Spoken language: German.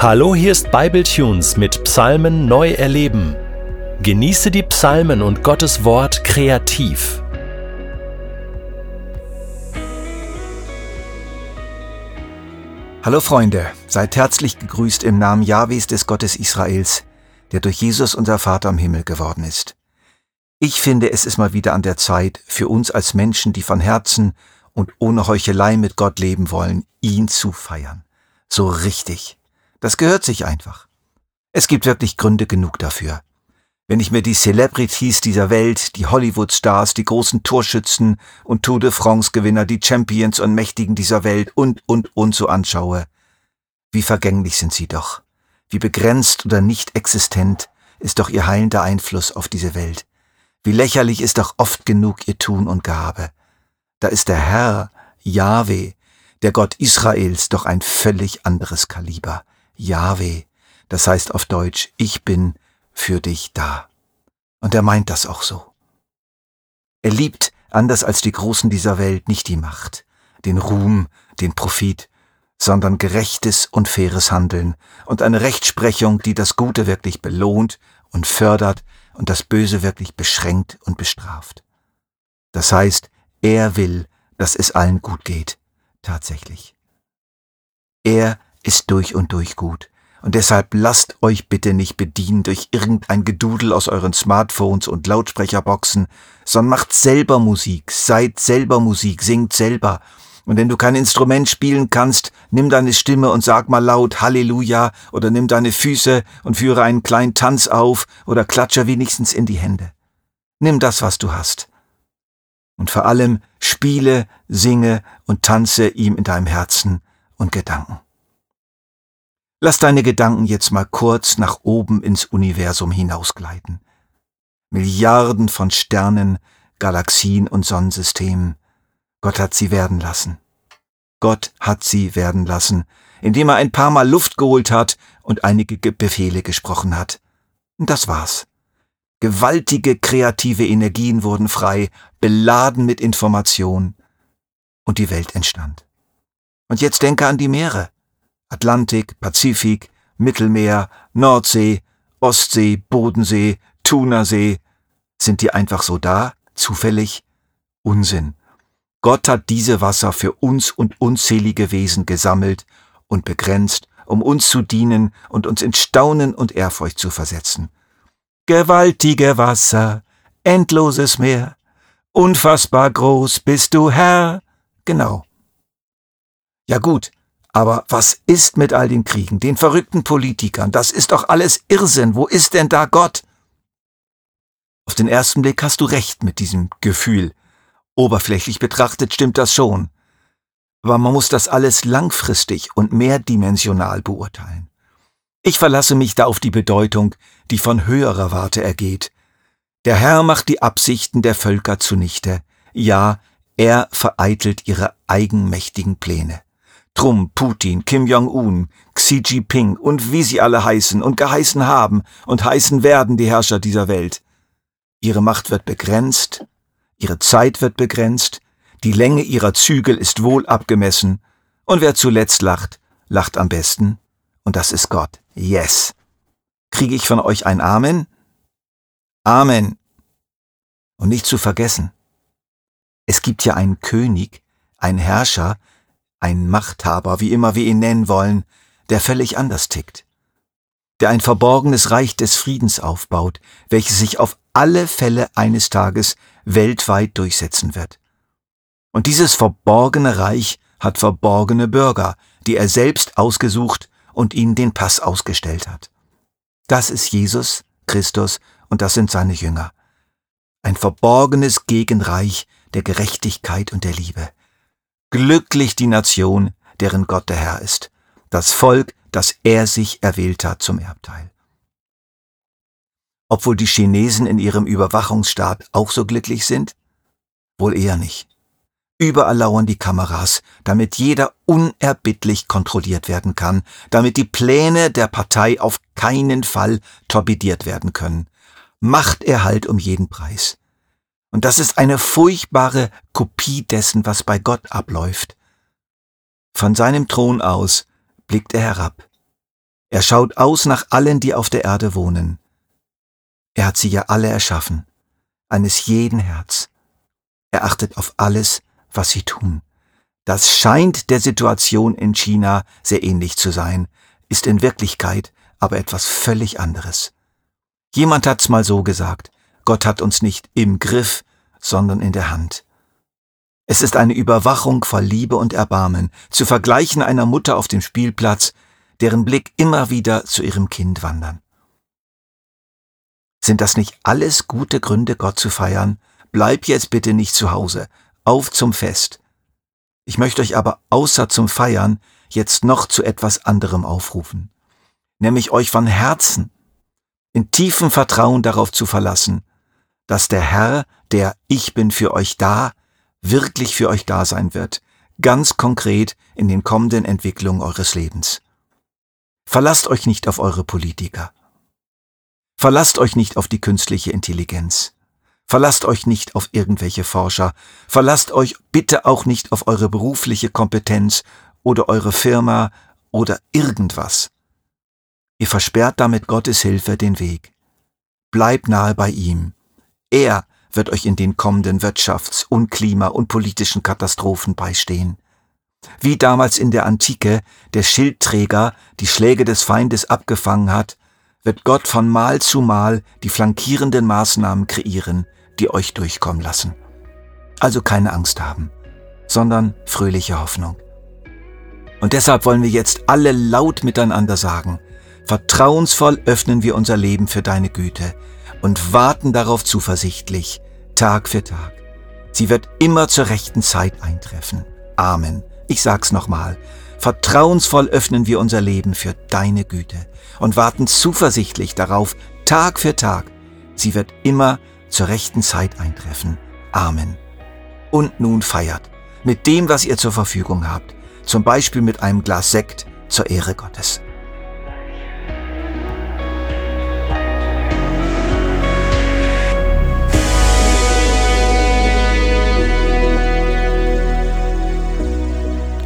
Hallo, hier ist Bibletunes mit Psalmen neu erleben. Genieße die Psalmen und Gottes Wort kreativ. Hallo Freunde, seid herzlich gegrüßt im Namen Jahwes des Gottes Israels, der durch Jesus unser Vater im Himmel geworden ist. Ich finde, es ist mal wieder an der Zeit, für uns als Menschen, die von Herzen und ohne Heuchelei mit Gott leben wollen, ihn zu feiern. So richtig. Das gehört sich einfach. Es gibt wirklich Gründe genug dafür. Wenn ich mir die Celebrities dieser Welt, die Hollywood-Stars, die großen Torschützen und Tour de France-Gewinner, die Champions und Mächtigen dieser Welt und, und, und so anschaue, wie vergänglich sind sie doch. Wie begrenzt oder nicht existent ist doch ihr heilender Einfluss auf diese Welt. Wie lächerlich ist doch oft genug ihr Tun und Gabe. Da ist der Herr, Yahweh, der Gott Israels, doch ein völlig anderes Kaliber. Yahweh, das heißt auf Deutsch, ich bin für dich da. Und er meint das auch so. Er liebt, anders als die Großen dieser Welt, nicht die Macht, den Ruhm, den Profit, sondern gerechtes und faires Handeln und eine Rechtsprechung, die das Gute wirklich belohnt und fördert und das Böse wirklich beschränkt und bestraft. Das heißt, er will, dass es allen gut geht, tatsächlich. Er ist durch und durch gut. Und deshalb lasst euch bitte nicht bedienen durch irgendein Gedudel aus euren Smartphones und Lautsprecherboxen, sondern macht selber Musik, seid selber Musik, singt selber. Und wenn du kein Instrument spielen kannst, nimm deine Stimme und sag mal laut Halleluja oder nimm deine Füße und führe einen kleinen Tanz auf oder klatsche wenigstens in die Hände. Nimm das, was du hast. Und vor allem spiele, singe und tanze ihm in deinem Herzen und Gedanken. Lass deine Gedanken jetzt mal kurz nach oben ins Universum hinausgleiten. Milliarden von Sternen, Galaxien und Sonnensystemen. Gott hat sie werden lassen. Gott hat sie werden lassen, indem er ein paar Mal Luft geholt hat und einige Befehle gesprochen hat. Und das war's. Gewaltige kreative Energien wurden frei, beladen mit Information, und die Welt entstand. Und jetzt denke an die Meere. Atlantik, Pazifik, Mittelmeer, Nordsee, Ostsee, Bodensee, Thunersee. Sind die einfach so da? Zufällig? Unsinn. Gott hat diese Wasser für uns und unzählige Wesen gesammelt und begrenzt, um uns zu dienen und uns in Staunen und Ehrfurcht zu versetzen. Gewaltige Wasser, endloses Meer, unfassbar groß bist du Herr. Genau. Ja gut, aber was ist mit all den Kriegen, den verrückten Politikern? Das ist doch alles Irrsinn. Wo ist denn da Gott? Auf den ersten Blick hast du recht mit diesem Gefühl. Oberflächlich betrachtet stimmt das schon. Aber man muss das alles langfristig und mehrdimensional beurteilen. Ich verlasse mich da auf die Bedeutung, die von höherer Warte ergeht. Der Herr macht die Absichten der Völker zunichte. Ja, er vereitelt ihre eigenmächtigen Pläne. Trump, Putin, Kim Jong-un, Xi Jinping und wie sie alle heißen und geheißen haben und heißen werden die Herrscher dieser Welt. Ihre Macht wird begrenzt, ihre Zeit wird begrenzt, die Länge ihrer Zügel ist wohl abgemessen, und wer zuletzt lacht, lacht am besten, und das ist Gott. Yes. Kriege ich von euch ein Amen? Amen. Und nicht zu vergessen, es gibt ja einen König, einen Herrscher, ein Machthaber, wie immer wir ihn nennen wollen, der völlig anders tickt, der ein verborgenes Reich des Friedens aufbaut, welches sich auf alle Fälle eines Tages weltweit durchsetzen wird. Und dieses verborgene Reich hat verborgene Bürger, die er selbst ausgesucht und ihnen den Pass ausgestellt hat. Das ist Jesus, Christus, und das sind seine Jünger. Ein verborgenes Gegenreich der Gerechtigkeit und der Liebe. Glücklich die Nation, deren Gott der Herr ist, das Volk, das er sich erwählt hat zum Erbteil. Obwohl die Chinesen in ihrem Überwachungsstaat auch so glücklich sind? Wohl eher nicht. Überall lauern die Kameras, damit jeder unerbittlich kontrolliert werden kann, damit die Pläne der Partei auf keinen Fall torpediert werden können. Machterhalt um jeden Preis. Und das ist eine furchtbare Kopie dessen, was bei Gott abläuft. Von seinem Thron aus blickt er herab. Er schaut aus nach allen, die auf der Erde wohnen. Er hat sie ja alle erschaffen, eines jeden Herz. Er achtet auf alles, was sie tun. Das scheint der Situation in China sehr ähnlich zu sein, ist in Wirklichkeit aber etwas völlig anderes. Jemand hat's mal so gesagt, Gott hat uns nicht im Griff, sondern in der Hand. Es ist eine Überwachung voll Liebe und Erbarmen, zu vergleichen einer Mutter auf dem Spielplatz, deren Blick immer wieder zu ihrem Kind wandern. Sind das nicht alles gute Gründe, Gott zu feiern? Bleib jetzt bitte nicht zu Hause, auf zum Fest. Ich möchte euch aber außer zum Feiern jetzt noch zu etwas anderem aufrufen, nämlich euch von Herzen in tiefem Vertrauen darauf zu verlassen, dass der Herr, der Ich bin für euch da, wirklich für euch da sein wird, ganz konkret in den kommenden Entwicklungen eures Lebens. Verlasst euch nicht auf eure Politiker. Verlasst euch nicht auf die künstliche Intelligenz. Verlasst euch nicht auf irgendwelche Forscher. Verlasst euch bitte auch nicht auf eure berufliche Kompetenz oder eure Firma oder irgendwas. Ihr versperrt damit Gottes Hilfe den Weg. Bleibt nahe bei ihm. Er wird euch in den kommenden Wirtschafts- und Klima- und politischen Katastrophen beistehen. Wie damals in der Antike der Schildträger die Schläge des Feindes abgefangen hat, wird Gott von Mal zu Mal die flankierenden Maßnahmen kreieren, die euch durchkommen lassen. Also keine Angst haben, sondern fröhliche Hoffnung. Und deshalb wollen wir jetzt alle laut miteinander sagen, vertrauensvoll öffnen wir unser Leben für deine Güte und warten darauf zuversichtlich, Tag für Tag. Sie wird immer zur rechten Zeit eintreffen. Amen. Ich sag's nochmal. Vertrauensvoll öffnen wir unser Leben für deine Güte und warten zuversichtlich darauf, Tag für Tag. Sie wird immer zur rechten Zeit eintreffen. Amen. Und nun feiert mit dem, was ihr zur Verfügung habt, zum Beispiel mit einem Glas Sekt zur Ehre Gottes.